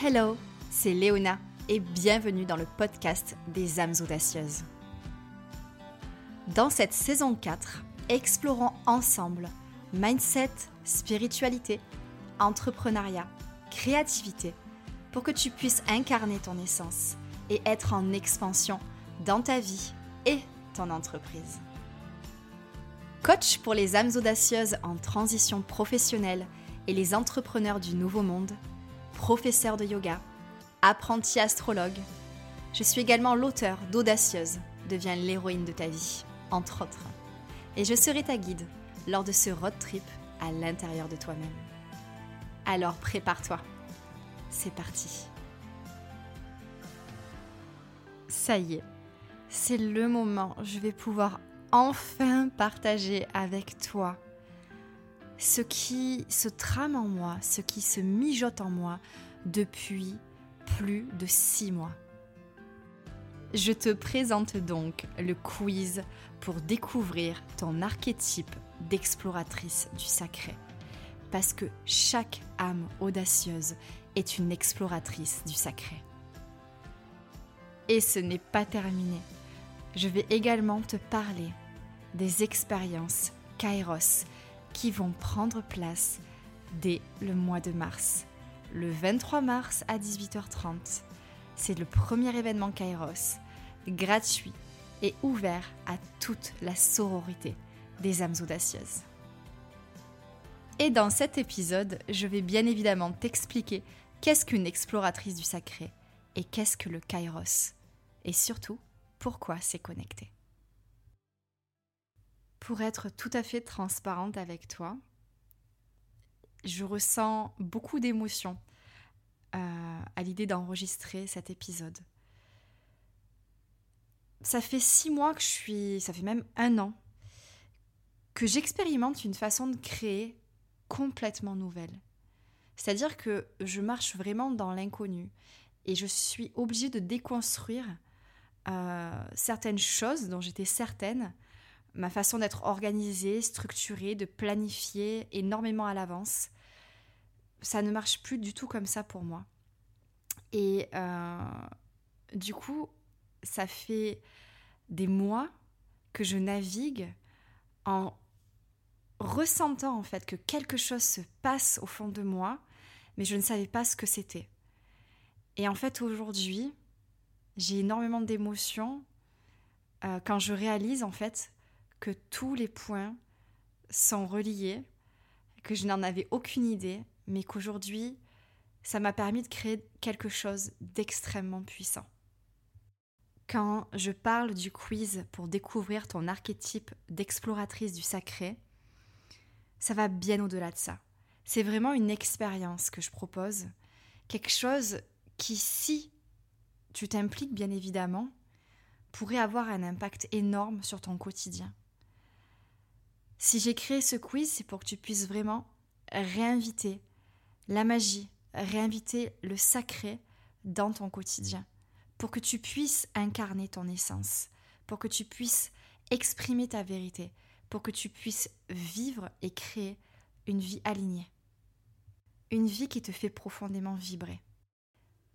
Hello, c'est Léona et bienvenue dans le podcast des âmes audacieuses. Dans cette saison 4, explorons ensemble mindset, spiritualité, entrepreneuriat, créativité pour que tu puisses incarner ton essence et être en expansion dans ta vie et ton entreprise. Coach pour les âmes audacieuses en transition professionnelle et les entrepreneurs du nouveau monde, professeur de yoga, apprenti astrologue. Je suis également l'auteur d'Audacieuse, deviens l'héroïne de ta vie, entre autres. Et je serai ta guide lors de ce road trip à l'intérieur de toi-même. Alors prépare-toi, c'est parti. Ça y est, c'est le moment, je vais pouvoir enfin partager avec toi ce qui se trame en moi, ce qui se mijote en moi depuis plus de six mois. Je te présente donc le quiz pour découvrir ton archétype d'exploratrice du sacré. Parce que chaque âme audacieuse est une exploratrice du sacré. Et ce n'est pas terminé. Je vais également te parler des expériences Kairos qui vont prendre place dès le mois de mars. Le 23 mars à 18h30, c'est le premier événement Kairos, gratuit et ouvert à toute la sororité des âmes audacieuses. Et dans cet épisode, je vais bien évidemment t'expliquer qu'est-ce qu'une exploratrice du sacré et qu'est-ce que le Kairos, et surtout pourquoi c'est connecté. Pour être tout à fait transparente avec toi, je ressens beaucoup d'émotions euh, à l'idée d'enregistrer cet épisode. Ça fait six mois que je suis, ça fait même un an, que j'expérimente une façon de créer complètement nouvelle. C'est-à-dire que je marche vraiment dans l'inconnu et je suis obligée de déconstruire euh, certaines choses dont j'étais certaine ma façon d'être organisée, structurée, de planifier énormément à l'avance, ça ne marche plus du tout comme ça pour moi. Et euh, du coup, ça fait des mois que je navigue en ressentant en fait que quelque chose se passe au fond de moi, mais je ne savais pas ce que c'était. Et en fait, aujourd'hui, j'ai énormément d'émotions euh, quand je réalise en fait que tous les points sont reliés, que je n'en avais aucune idée, mais qu'aujourd'hui, ça m'a permis de créer quelque chose d'extrêmement puissant. Quand je parle du quiz pour découvrir ton archétype d'exploratrice du sacré, ça va bien au-delà de ça. C'est vraiment une expérience que je propose, quelque chose qui, si tu t'impliques bien évidemment, pourrait avoir un impact énorme sur ton quotidien. Si j'ai créé ce quiz, c'est pour que tu puisses vraiment réinviter la magie, réinviter le sacré dans ton quotidien, pour que tu puisses incarner ton essence, pour que tu puisses exprimer ta vérité, pour que tu puisses vivre et créer une vie alignée. Une vie qui te fait profondément vibrer.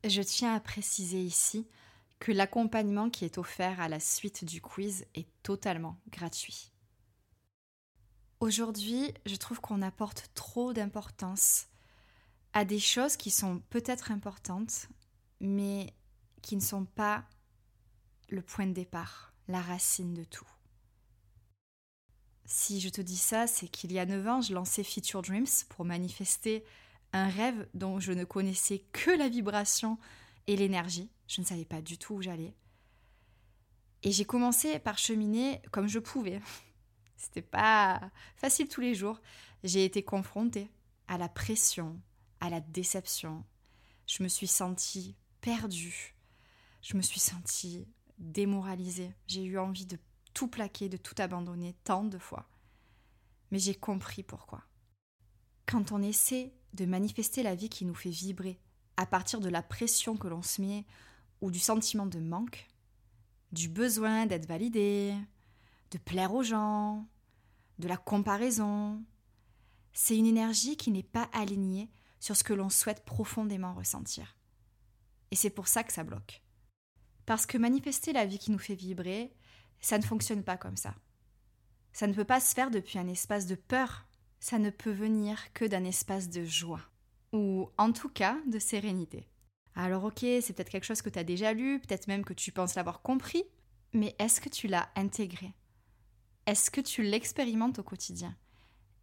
Je tiens à préciser ici que l'accompagnement qui est offert à la suite du quiz est totalement gratuit. Aujourd'hui, je trouve qu'on apporte trop d'importance à des choses qui sont peut-être importantes, mais qui ne sont pas le point de départ, la racine de tout. Si je te dis ça, c'est qu'il y a 9 ans, je lançais Future Dreams pour manifester un rêve dont je ne connaissais que la vibration et l'énergie. Je ne savais pas du tout où j'allais. Et j'ai commencé par cheminer comme je pouvais, c'était pas facile tous les jours. J'ai été confrontée à la pression, à la déception. Je me suis sentie perdue. Je me suis sentie démoralisée. J'ai eu envie de tout plaquer, de tout abandonner tant de fois. Mais j'ai compris pourquoi. Quand on essaie de manifester la vie qui nous fait vibrer à partir de la pression que l'on se met ou du sentiment de manque, du besoin d'être validé, de plaire aux gens, de la comparaison. C'est une énergie qui n'est pas alignée sur ce que l'on souhaite profondément ressentir. Et c'est pour ça que ça bloque. Parce que manifester la vie qui nous fait vibrer, ça ne fonctionne pas comme ça. Ça ne peut pas se faire depuis un espace de peur, ça ne peut venir que d'un espace de joie, ou en tout cas de sérénité. Alors ok, c'est peut-être quelque chose que tu as déjà lu, peut-être même que tu penses l'avoir compris, mais est-ce que tu l'as intégré? Est-ce que tu l'expérimentes au quotidien?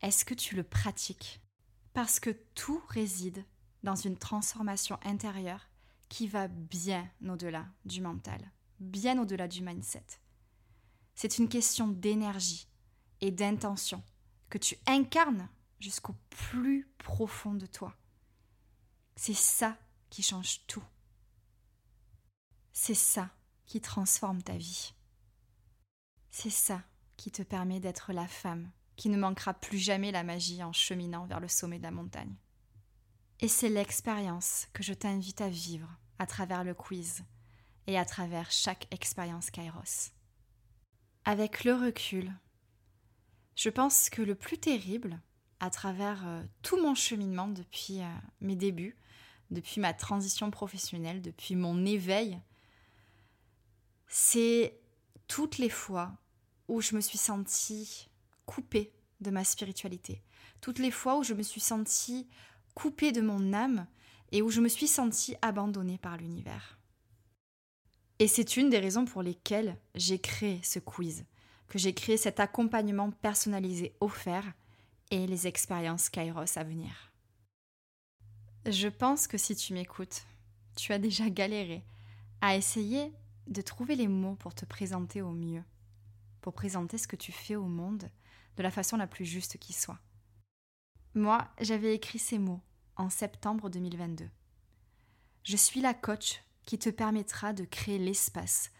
Est-ce que tu le pratiques? Parce que tout réside dans une transformation intérieure qui va bien au-delà du mental, bien au-delà du mindset. C'est une question d'énergie et d'intention que tu incarnes jusqu'au plus profond de toi. C'est ça qui change tout. C'est ça qui transforme ta vie. C'est ça qui te permet d'être la femme qui ne manquera plus jamais la magie en cheminant vers le sommet de la montagne. Et c'est l'expérience que je t'invite à vivre à travers le quiz et à travers chaque expérience Kairos. Avec le recul, je pense que le plus terrible, à travers euh, tout mon cheminement depuis euh, mes débuts, depuis ma transition professionnelle, depuis mon éveil, c'est toutes les fois où je me suis sentie coupée de ma spiritualité, toutes les fois où je me suis sentie coupée de mon âme et où je me suis sentie abandonnée par l'univers. Et c'est une des raisons pour lesquelles j'ai créé ce quiz, que j'ai créé cet accompagnement personnalisé offert et les expériences Kairos à venir. Je pense que si tu m'écoutes, tu as déjà galéré à essayer de trouver les mots pour te présenter au mieux, pour présenter ce que tu fais au monde de la façon la plus juste qui soit. Moi, j'avais écrit ces mots en septembre 2022. Je suis la coach qui te permettra de créer l'espace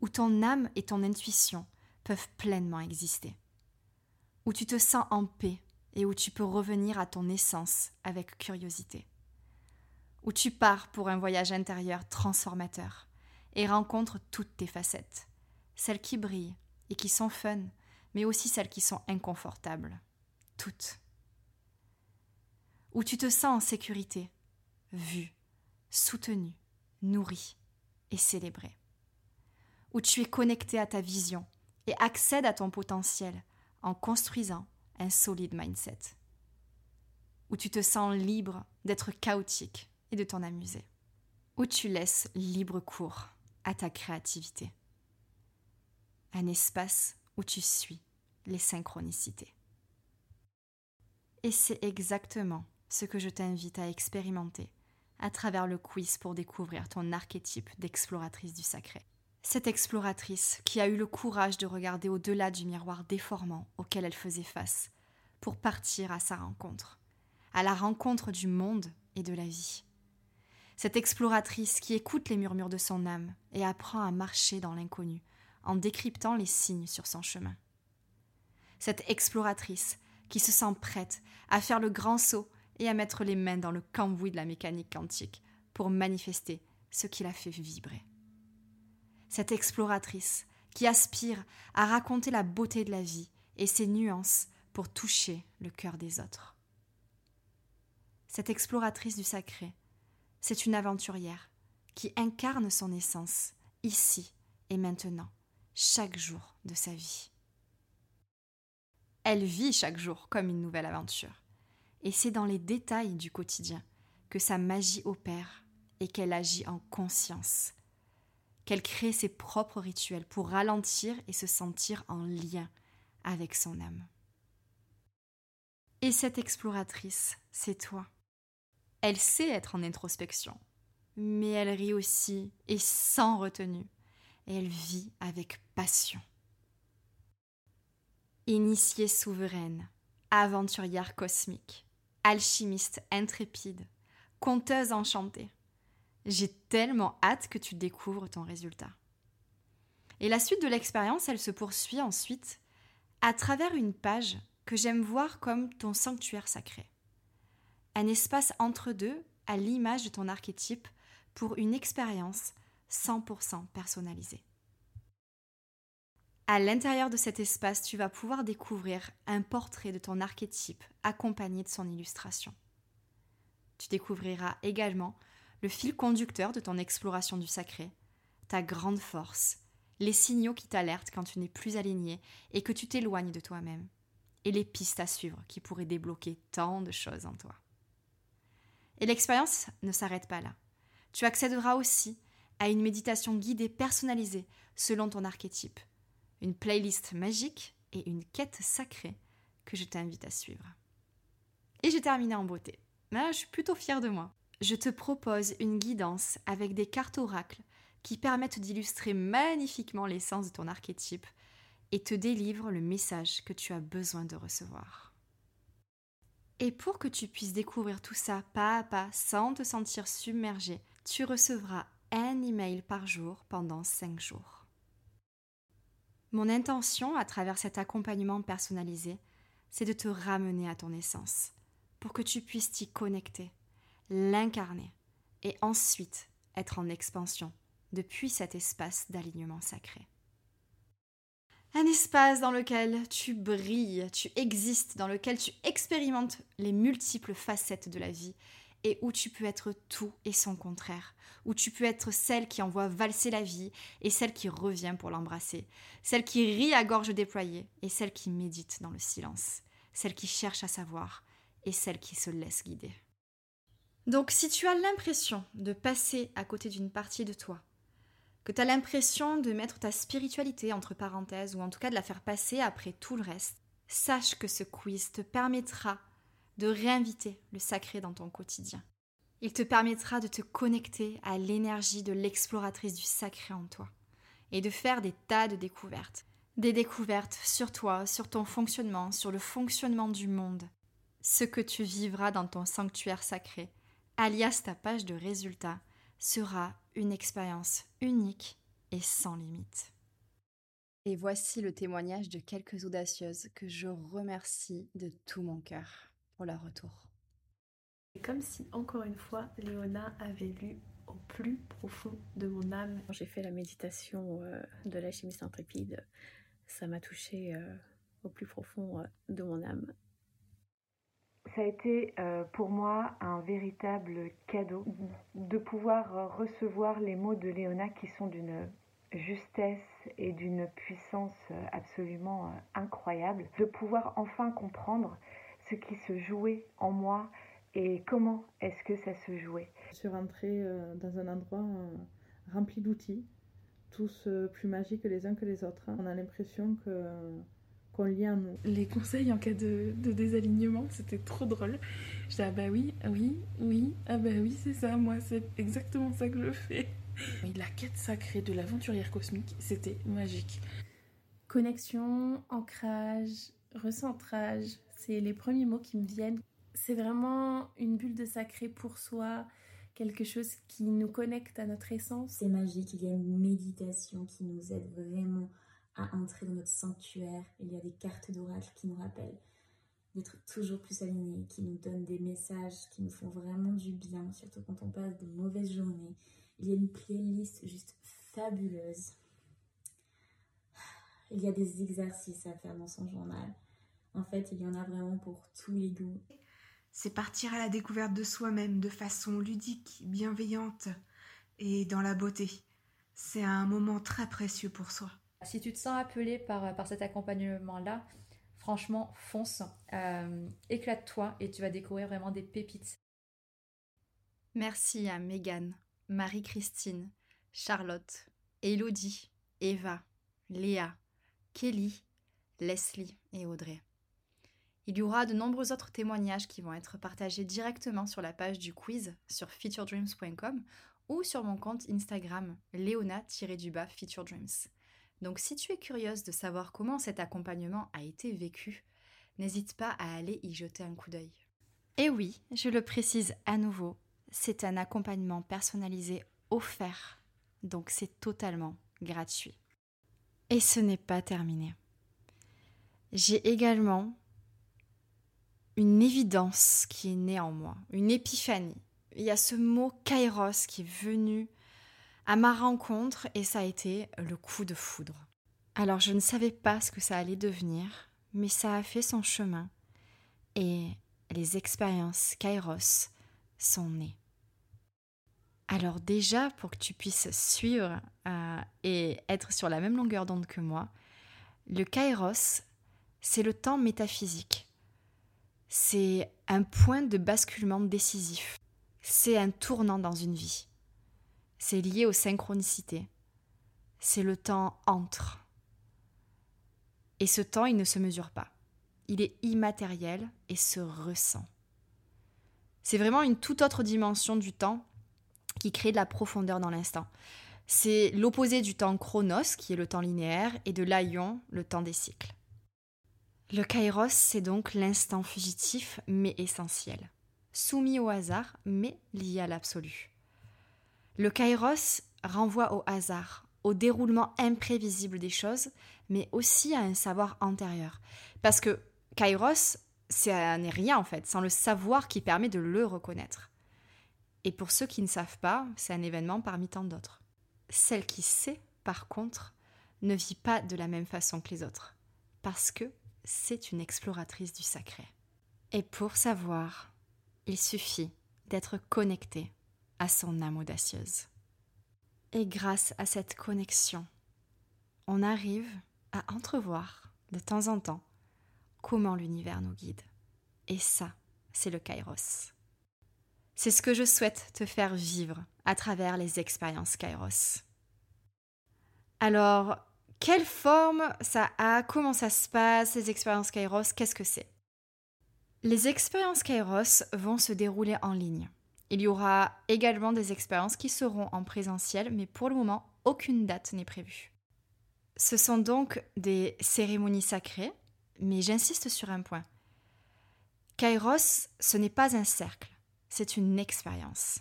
où ton âme et ton intuition peuvent pleinement exister, où tu te sens en paix et où tu peux revenir à ton essence avec curiosité, où tu pars pour un voyage intérieur transformateur et rencontres toutes tes facettes, celles qui brillent et qui sont fun, mais aussi celles qui sont inconfortables, toutes. Où tu te sens en sécurité, vu, soutenu, nourri et célébré, où tu es connecté à ta vision et accèdes à ton potentiel en construisant un solide mindset, où tu te sens libre d'être chaotique et de t'en amuser, où tu laisses libre cours à ta créativité, un espace où tu suis les synchronicités. Et c'est exactement ce que je t'invite à expérimenter à travers le quiz pour découvrir ton archétype d'exploratrice du sacré. Cette exploratrice qui a eu le courage de regarder au-delà du miroir déformant auquel elle faisait face pour partir à sa rencontre, à la rencontre du monde et de la vie. Cette exploratrice qui écoute les murmures de son âme et apprend à marcher dans l'inconnu en décryptant les signes sur son chemin. Cette exploratrice qui se sent prête à faire le grand saut et à mettre les mains dans le cambouis de la mécanique quantique pour manifester ce qui la fait vibrer. Cette exploratrice qui aspire à raconter la beauté de la vie et ses nuances pour toucher le cœur des autres. Cette exploratrice du sacré, c'est une aventurière qui incarne son essence ici et maintenant, chaque jour de sa vie. Elle vit chaque jour comme une nouvelle aventure. Et c'est dans les détails du quotidien que sa magie opère et qu'elle agit en conscience, qu'elle crée ses propres rituels pour ralentir et se sentir en lien avec son âme. Et cette exploratrice, c'est toi. Elle sait être en introspection, mais elle rit aussi et sans retenue, et elle vit avec passion. Initiée souveraine, aventurière cosmique, alchimiste intrépide, conteuse enchantée. J'ai tellement hâte que tu découvres ton résultat. Et la suite de l'expérience, elle se poursuit ensuite à travers une page que j'aime voir comme ton sanctuaire sacré. Un espace entre deux à l'image de ton archétype pour une expérience 100% personnalisée. À l'intérieur de cet espace, tu vas pouvoir découvrir un portrait de ton archétype accompagné de son illustration. Tu découvriras également le fil conducteur de ton exploration du sacré, ta grande force, les signaux qui t'alertent quand tu n'es plus aligné et que tu t'éloignes de toi-même, et les pistes à suivre qui pourraient débloquer tant de choses en toi. Et l'expérience ne s'arrête pas là. Tu accéderas aussi à une méditation guidée personnalisée selon ton archétype, une playlist magique et une quête sacrée que je t'invite à suivre. Et j'ai terminé en beauté. je suis plutôt fière de moi. Je te propose une guidance avec des cartes oracles qui permettent d'illustrer magnifiquement l'essence de ton archétype et te délivrent le message que tu as besoin de recevoir. Et pour que tu puisses découvrir tout ça pas à pas sans te sentir submergé, tu recevras un email par jour pendant 5 jours. Mon intention à travers cet accompagnement personnalisé, c'est de te ramener à ton essence, pour que tu puisses t'y connecter, l'incarner, et ensuite être en expansion depuis cet espace d'alignement sacré. Un espace dans lequel tu brilles, tu existes, dans lequel tu expérimentes les multiples facettes de la vie et où tu peux être tout et son contraire, où tu peux être celle qui envoie valser la vie et celle qui revient pour l'embrasser, celle qui rit à gorge déployée et celle qui médite dans le silence, celle qui cherche à savoir et celle qui se laisse guider. Donc si tu as l'impression de passer à côté d'une partie de toi, que tu as l'impression de mettre ta spiritualité entre parenthèses ou en tout cas de la faire passer après tout le reste, sache que ce quiz te permettra de réinviter le sacré dans ton quotidien. Il te permettra de te connecter à l'énergie de l'exploratrice du sacré en toi et de faire des tas de découvertes. Des découvertes sur toi, sur ton fonctionnement, sur le fonctionnement du monde. Ce que tu vivras dans ton sanctuaire sacré, alias ta page de résultats, sera une expérience unique et sans limite. Et voici le témoignage de quelques audacieuses que je remercie de tout mon cœur pour leur retour. C'est comme si, encore une fois, Léona avait lu au plus profond de mon âme. Quand j'ai fait la méditation euh, de la chimiste intrépide, ça m'a touché euh, au plus profond euh, de mon âme. Ça a été pour moi un véritable cadeau de pouvoir recevoir les mots de Léona qui sont d'une justesse et d'une puissance absolument incroyable, de pouvoir enfin comprendre ce qui se jouait en moi et comment est-ce que ça se jouait. Je suis rentrée euh, dans un endroit euh, rempli d'outils, tous euh, plus magiques les uns que les autres. On a l'impression que qu'on lit en nous. Les conseils en cas de, de désalignement, c'était trop drôle. Je disais, ah bah oui, oui, oui, ah bah oui, c'est ça, moi, c'est exactement ça que je fais. la quête sacrée de l'aventurière cosmique, c'était magique. Connexion, ancrage, recentrage, c'est les premiers mots qui me viennent. C'est vraiment une bulle de sacré pour soi, quelque chose qui nous connecte à notre essence. C'est magique, il y a une méditation qui nous aide vraiment à entrer dans notre sanctuaire. Il y a des cartes d'oracle qui nous rappellent d'être toujours plus alignés, qui nous donnent des messages qui nous font vraiment du bien, surtout quand on passe de mauvaises journées. Il y a une playlist juste fabuleuse. Il y a des exercices à faire dans son journal. En fait, il y en a vraiment pour tous les goûts. C'est partir à la découverte de soi-même de façon ludique, bienveillante et dans la beauté. C'est un moment très précieux pour soi. Si tu te sens appelé par, par cet accompagnement-là, franchement, fonce, euh, éclate-toi et tu vas découvrir vraiment des pépites. Merci à Megan, Marie-Christine, Charlotte, Elodie, Eva, Léa, Kelly, Leslie et Audrey. Il y aura de nombreux autres témoignages qui vont être partagés directement sur la page du quiz sur featuredreams.com ou sur mon compte Instagram leona-du-bas featuredreams. Donc si tu es curieuse de savoir comment cet accompagnement a été vécu, n'hésite pas à aller y jeter un coup d'œil. Et oui, je le précise à nouveau, c'est un accompagnement personnalisé offert, donc c'est totalement gratuit. Et ce n'est pas terminé. J'ai également une évidence qui est née en moi, une épiphanie. Il y a ce mot kairos qui est venu à ma rencontre et ça a été le coup de foudre. Alors je ne savais pas ce que ça allait devenir, mais ça a fait son chemin et les expériences kairos sont nées. Alors déjà, pour que tu puisses suivre euh, et être sur la même longueur d'onde que moi, le kairos, c'est le temps métaphysique. C'est un point de basculement décisif. C'est un tournant dans une vie. C'est lié aux synchronicités. C'est le temps entre. Et ce temps, il ne se mesure pas. Il est immatériel et se ressent. C'est vraiment une toute autre dimension du temps qui crée de la profondeur dans l'instant. C'est l'opposé du temps chronos, qui est le temps linéaire, et de l'aion, le temps des cycles. Le kairos, c'est donc l'instant fugitif, mais essentiel. Soumis au hasard, mais lié à l'absolu. Le kairos renvoie au hasard, au déroulement imprévisible des choses, mais aussi à un savoir antérieur. Parce que kairos, c'est n'est rien en fait, sans le savoir qui permet de le reconnaître. Et pour ceux qui ne savent pas, c'est un événement parmi tant d'autres. Celle qui sait, par contre, ne vit pas de la même façon que les autres, parce que c'est une exploratrice du sacré. Et pour savoir, il suffit d'être connecté à son âme audacieuse. Et grâce à cette connexion, on arrive à entrevoir de temps en temps comment l'univers nous guide. Et ça, c'est le kairos. C'est ce que je souhaite te faire vivre à travers les expériences Kairos. Alors, quelle forme ça a Comment ça se passe Les expériences Kairos, qu'est-ce que c'est? Les expériences Kairos vont se dérouler en ligne. Il y aura également des expériences qui seront en présentiel, mais pour le moment, aucune date n'est prévue. Ce sont donc des cérémonies sacrées, mais j'insiste sur un point. Kairos, ce n'est pas un cercle c'est une expérience.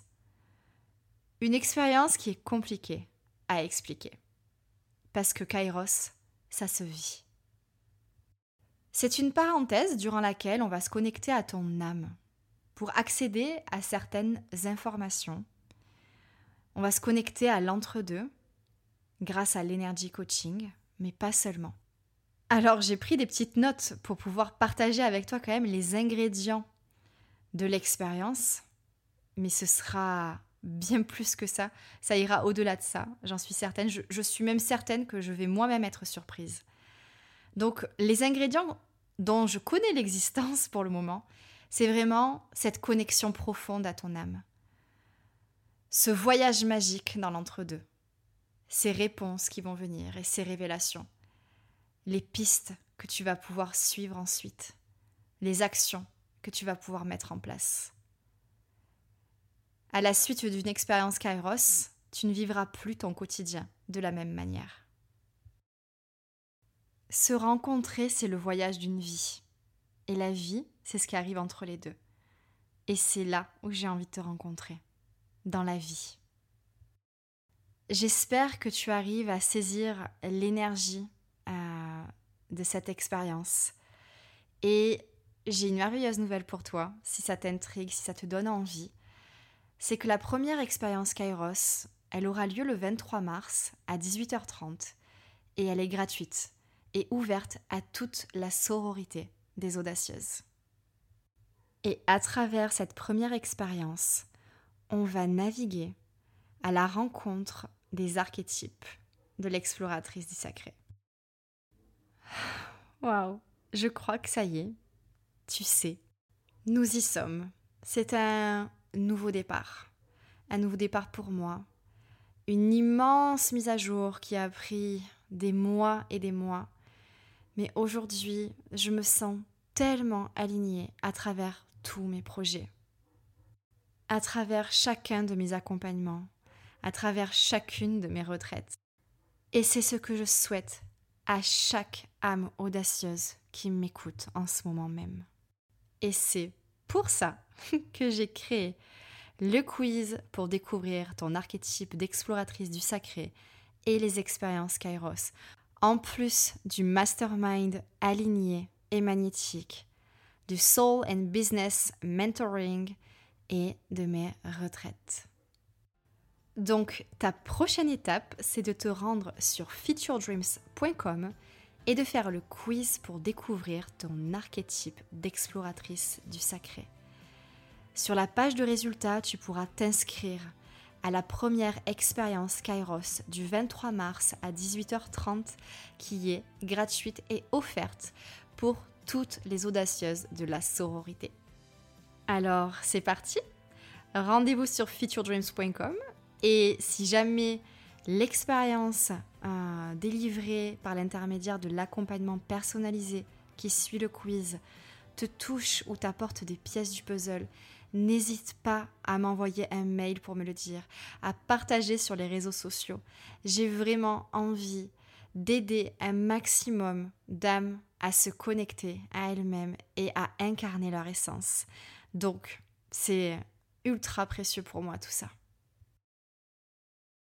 Une expérience qui est compliquée à expliquer. Parce que Kairos, ça se vit. C'est une parenthèse durant laquelle on va se connecter à ton âme pour accéder à certaines informations. On va se connecter à l'entre-deux grâce à l'énergie coaching, mais pas seulement. Alors j'ai pris des petites notes pour pouvoir partager avec toi quand même les ingrédients de l'expérience, mais ce sera bien plus que ça. Ça ira au-delà de ça, j'en suis certaine. Je, suis même certaine que je vais moi-même être surprise. Donc les ingrédients dont je connais l'existence pour le moment, c'est vraiment cette connexion profonde à ton âme. Ce voyage magique dans l'entre-deux. Ces réponses qui vont venir et ces révélations. Les pistes que tu vas pouvoir suivre ensuite. Les actions que tu vas pouvoir mettre en place. À la suite d'une expérience Kairos, tu ne vivras plus ton quotidien de la même manière. Se rencontrer, c'est le voyage d'une vie. Et la vie, c'est ce qui arrive entre les deux. Et c'est là où j'ai envie de te rencontrer, dans la vie. J'espère que tu arrives à saisir l'énergie euh, de cette expérience et j'ai une merveilleuse nouvelle pour toi, si ça t'intrigue, si ça te donne envie. C'est que la première expérience Kairos, elle aura lieu le 23 mars à 18h30 et elle est gratuite et ouverte à toute la sororité des audacieuses. Et à travers cette première expérience, on va naviguer à la rencontre des archétypes de l'exploratrice du sacré. Waouh, je crois que ça y est, tu sais, nous y sommes. C'est un nouveau départ. Un nouveau départ pour moi. Une immense mise à jour qui a pris des mois et des mois. Mais aujourd'hui, je me sens tellement alignée à travers tous mes projets. À travers chacun de mes accompagnements, à travers chacune de mes retraites. Et c'est ce que je souhaite à chaque âme audacieuse qui m'écoute en ce moment même. Et c'est pour ça que j'ai créé le quiz pour découvrir ton archétype d'exploratrice du sacré et les expériences Kairos, en plus du mastermind aligné et magnétique, du Soul and Business Mentoring et de mes retraites. Donc, ta prochaine étape, c'est de te rendre sur featuredreams.com et de faire le quiz pour découvrir ton archétype d'exploratrice du sacré. Sur la page de résultats, tu pourras t'inscrire à la première expérience Kairos du 23 mars à 18h30 qui est gratuite et offerte pour toutes les audacieuses de la sororité. Alors, c'est parti Rendez-vous sur featuredreams.com et si jamais l'expérience euh, délivrée par l'intermédiaire de l'accompagnement personnalisé qui suit le quiz te touche ou t'apporte des pièces du puzzle, n'hésite pas à m'envoyer un mail pour me le dire, à partager sur les réseaux sociaux. J'ai vraiment envie d'aider un maximum d'âmes à se connecter à elles-mêmes et à incarner leur essence. Donc, c'est ultra précieux pour moi tout ça.